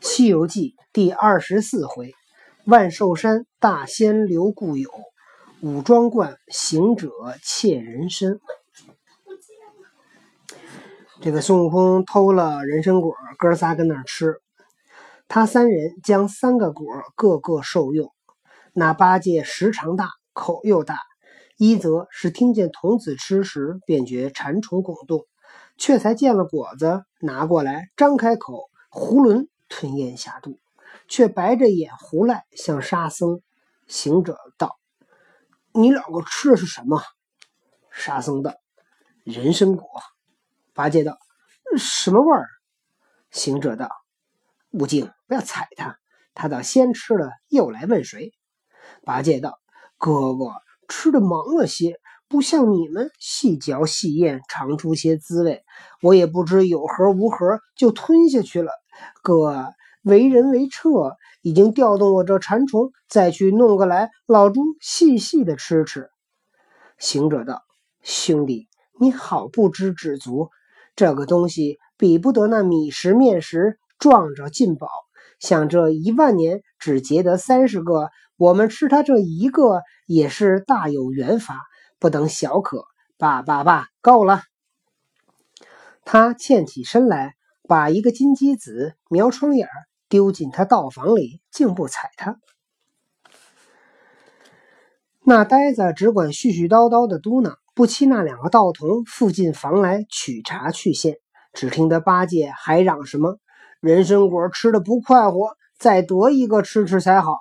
《西游记》第二十四回：万寿山大仙留故友，五庄观行者窃人参。这个孙悟空偷了人参果，哥仨跟那儿吃。他三人将三个果个个受用。那八戒时长大，口又大，一则是听见童子吃时，便觉馋虫拱动，却才见了果子，拿过来张开口，囫囵吞咽下肚，却白着眼胡赖，向沙僧、行者道：“你两个吃的是什么？”沙僧道：“人参果。”八戒道：“什么味儿？”行者道：“悟净，不要踩他，他倒先吃了，又来问谁？”八戒道：“哥哥吃的忙了些，不像你们细嚼细咽，尝出些滋味。我也不知有何无何，就吞下去了。哥为人为彻，已经调动我这馋虫，再去弄个来，老猪细细的吃吃。”行者道：“兄弟，你好不知知足。”这个东西比不得那米食面食，壮着进宝。像这一万年只结得三十个，我们吃它这一个也是大有缘法，不等小可。罢罢罢，够了。他欠起身来，把一个金鸡子瞄窗眼丢进他道房里，竟不睬他。那呆子只管絮絮叨叨的嘟囔。不期那两个道童附进房来取茶去献，只听得八戒还嚷什么：“人参果吃的不快活，再夺一个吃吃才好。”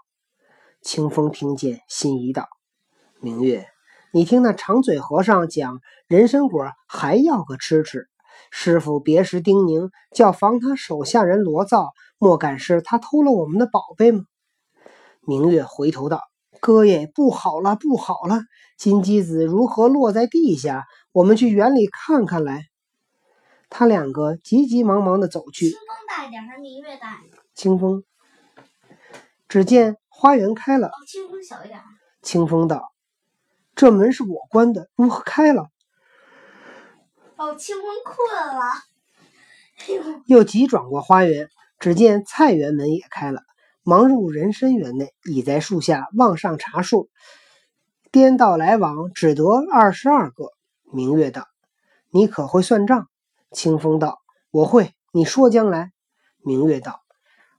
清风听见，心一道：“明月，你听那长嘴和尚讲，人参果还要个吃吃。师傅别时叮咛，叫防他手下人罗造，莫敢是他偷了我们的宝贝吗？”明月回头道。哥爷，不好了，不好了！金鸡子如何落在地下？我们去园里看看来。他两个急急忙忙的走去。清风大一点还是明月大一点？清风。只见花园开了。哦，清风小一点。清风道：“这门是我关的，如何开了？”哦，清风困了。又急转过花园，只见菜园门也开了。忙入人参园内，倚在树下望上茶树，颠倒来往，只得二十二个。明月道：“你可会算账？”清风道：“我会。”你说将来。明月道：“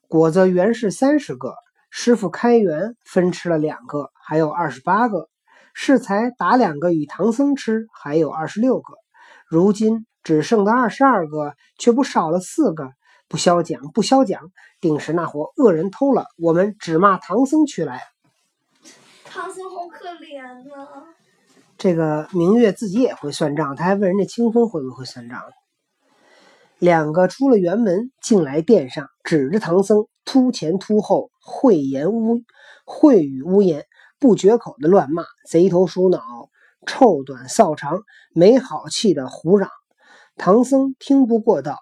果子原是三十个，师傅开园分吃了两个，还有二十八个；适才打两个与唐僧吃，还有二十六个。如今只剩的二十二个，却不少了四个。”不消讲，不消讲，定是那伙恶人偷了。我们只骂唐僧去来。唐僧好可怜呐！这个明月自己也会算账，他还问人家清风会不会算账。两个出了辕门，进来殿上，指着唐僧，突前突后，秽言污秽语污言，不绝口的乱骂，贼头鼠脑，臭短臊长，没好气的胡嚷。唐僧听不过道。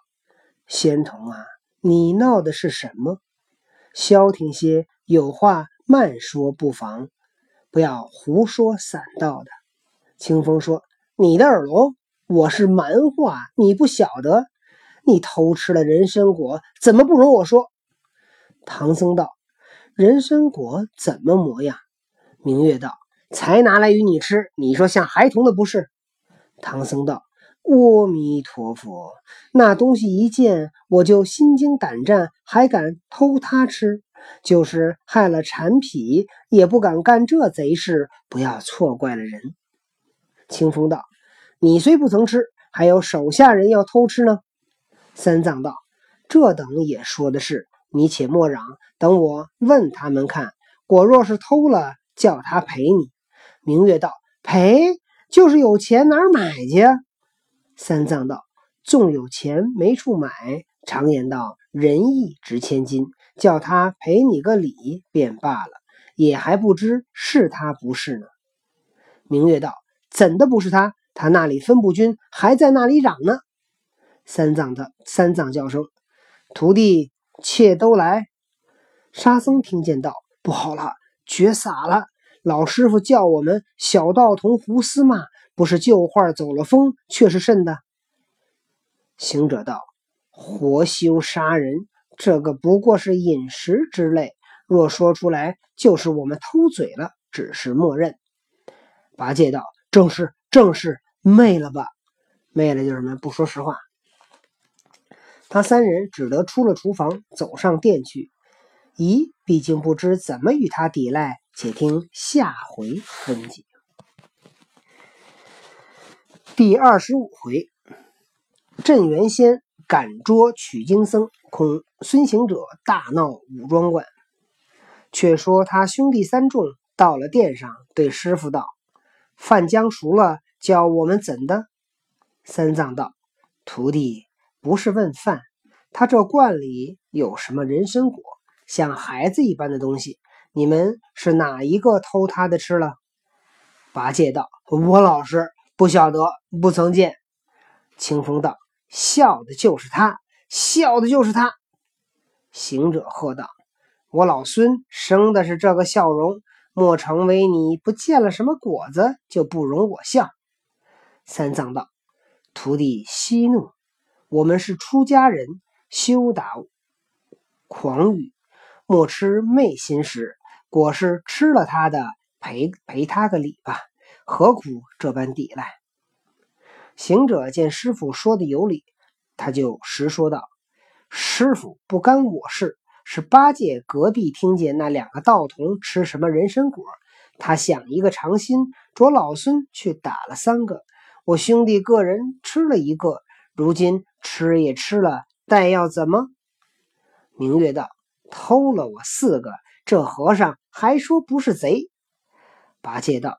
仙童啊，你闹的是什么？消停些，有话慢说不妨，不要胡说散道的。清风说：“你的耳聋，我是蛮话，你不晓得。你偷吃了人参果，怎么不容我说？”唐僧道：“人参果怎么模样？”明月道：“才拿来与你吃，你说像孩童的不是？”唐僧道。阿弥陀佛，那东西一见我就心惊胆战，还敢偷它吃？就是害了馋脾，也不敢干这贼事。不要错怪了人。清风道：“你虽不曾吃，还有手下人要偷吃呢。”三藏道：“这等也说的是，你且莫嚷，等我问他们看。果若是偷了，叫他赔你。”明月道：“赔就是有钱，哪儿买去？”三藏道：“纵有钱没处买，常言道仁义值千金，叫他赔你个礼便罢了，也还不知是他不是呢。”明月道：“怎的不是他？他那里分不均，还在那里嚷呢。”三藏的三藏叫声：“徒弟，且都来。”沙僧听见道：“不好了，绝洒了！老师傅叫我们小道童胡思骂。”不是旧话走了风，却是甚的。行者道：“活修杀人，这个不过是饮食之类，若说出来，就是我们偷嘴了，只是默认。”八戒道：“正是，正是，昧了吧？昧了就是什么？不说实话。”他三人只得出了厨房，走上殿去。咦，毕竟不知怎么与他抵赖，且听下回分解。第二十五回，镇元仙赶捉取经僧，恐孙行者大闹武庄观。却说他兄弟三众到了殿上，对师傅道：“饭将熟了，叫我们怎的？”三藏道：“徒弟。”不是问饭，他这罐里有什么人参果，像孩子一般的东西，你们是哪一个偷他的吃了？八戒道：“我老实，不晓得，不曾见。”清风道：“笑的就是他，笑的就是他。”行者喝道：“我老孙生的是这个笑容，莫成为你不见了什么果子就不容我笑。”三藏道：“徒弟息怒。”我们是出家人，休打狂语，莫吃昧心食。果是吃了他的，赔赔他个礼吧，何苦这般抵赖？行者见师傅说的有理，他就实说道：“师傅不干我事，是八戒隔壁听见那两个道童吃什么人参果，他想一个长心，着老孙去打了三个，我兄弟个人吃了一个，如今。”吃也吃了，但要怎么？明月道：“偷了我四个，这和尚还说不是贼。”八戒道：“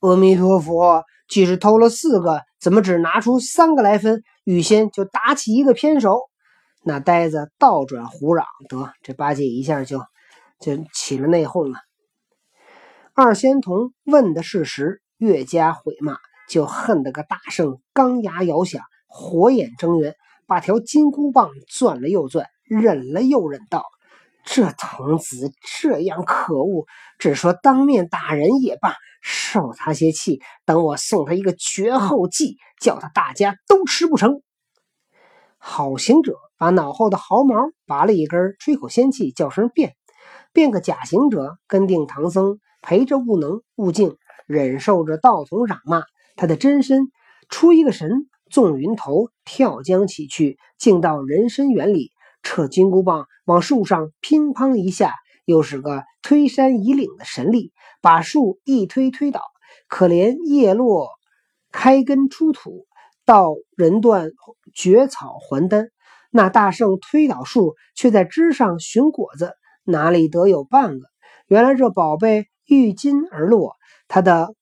阿弥陀佛，既是偷了四个，怎么只拿出三个来分？预先就打起一个偏手。”那呆子倒转胡嚷，得这八戒一下就就起了内讧了。二仙童问的是实，越加毁骂，就恨得个大圣钢牙咬响，火眼睁圆。把条金箍棒攥了又攥，忍了又忍，道：“这童子这样可恶，只说当面打人也罢，受他些气，等我送他一个绝后计，叫他大家都吃不成。”好行者把脑后的毫毛拔了一根，吹口仙气，叫声变，变个假行者跟定唐僧，陪着悟能、悟净，忍受着道童嚷骂，他的真身出一个神。纵云头跳江起去，竟到人参园里，扯金箍棒往树上乒乓一下，又是个推山移岭的神力，把树一推推倒。可怜叶落开根出土，到人断绝草还丹。那大圣推倒树，却在枝上寻果子，哪里得有半个？原来这宝贝遇金而落，他的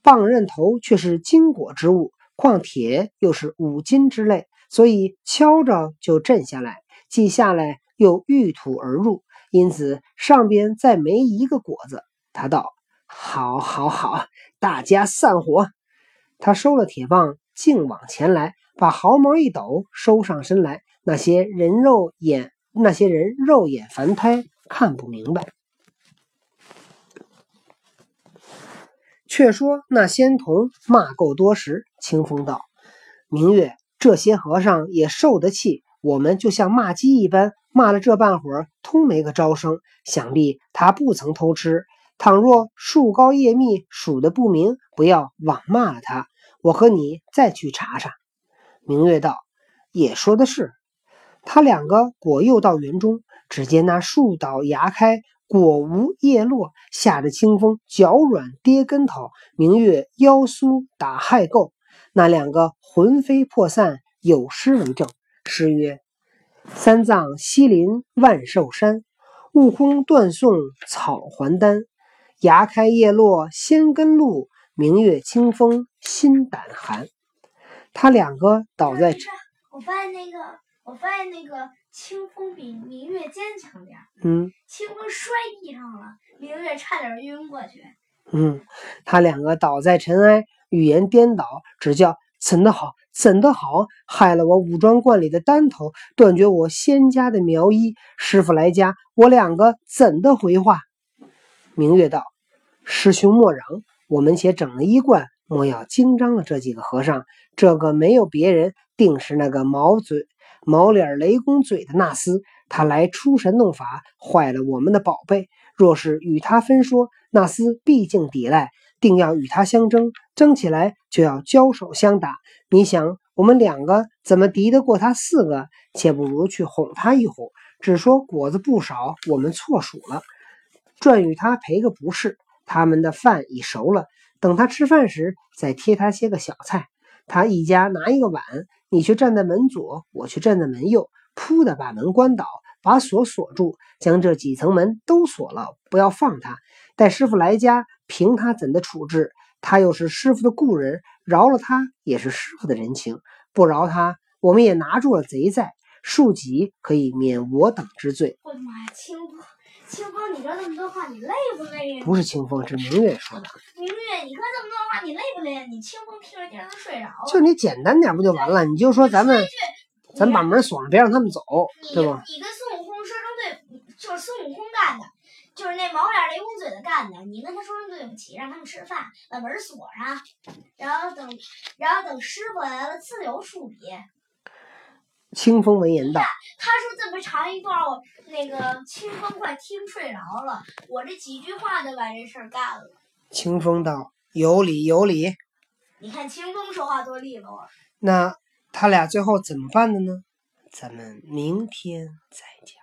棒刃头却是金果之物。况铁又是五金之类，所以敲着就震下来，既下来又遇土而入，因此上边再没一个果子。他道：“好，好，好，大家散伙。”他收了铁棒，径往前来，把毫毛一抖，收上身来。那些人肉眼，那些人肉眼凡胎看不明白。却说那仙童骂够多时，清风道：“明月，这些和尚也受得气，我们就像骂鸡一般，骂了这半会儿，通没个招声。想必他不曾偷吃。倘若树高叶密，数的不明，不要枉骂了他。我和你再去查查。”明月道：“也说的是。”他两个果又到园中，只见那树倒芽开。果无叶落，下着清风脚软跌跟头，明月腰酥打害垢。那两个魂飞魄散，有诗为证。诗曰：“三藏西林万寿山，悟空断送草还丹。芽开叶落仙根露，明月清风心胆寒。”他两个倒在……我发现那个，我发现那个。清风比明月坚强点嗯。清风摔地上了，明月差点晕过去。嗯，他两个倒在尘埃，语言颠倒，只叫怎的好，怎的好，害了我武装观里的丹头，断绝我仙家的苗医。师傅来家，我两个怎的回话？明月道：“师兄莫嚷，我们且整了一罐，莫要惊张了这几个和尚。这个没有别人，定是那个毛嘴。”毛脸雷公嘴的那厮，他来出神弄法，坏了我们的宝贝。若是与他分说，那厮毕竟抵赖，定要与他相争，争起来就要交手相打。你想，我们两个怎么敌得过他四个？且不如去哄他一哄，只说果子不少，我们错数了，赚与他赔个不是。他们的饭已熟了，等他吃饭时，再贴他些个小菜。他一家拿一个碗，你去站在门左，我去站在门右，噗的把门关倒，把锁锁住，将这几层门都锁了，不要放他。待师傅来家，凭他怎的处置。他又是师傅的故人，饶了他也是师傅的人情；不饶他，我们也拿住了贼在，庶几可以免我等之罪。我的妈呀，清风，清风，你说这么多话，你累不累呀？不是清风，是明月说的。明月，你说这么多话，你累不累呀？你清风听着听着都睡着了。就你简单点不就完了？你就说咱们，咱把门锁上，别让他们走，对吧？你跟孙悟空说声对，就是孙悟空干的，就是那毛脸雷公嘴子干的。你跟他说声对不起，让他们吃饭，把门锁上，然后等，然后等师傅来了自由处理。清风闻言道：“他说这么长一段，我那个清风快听睡着了。我这几句话就把这事儿干了。”清风道：“有理有理。”你看清风说话多利落。那他俩最后怎么办的呢？咱们明天再讲。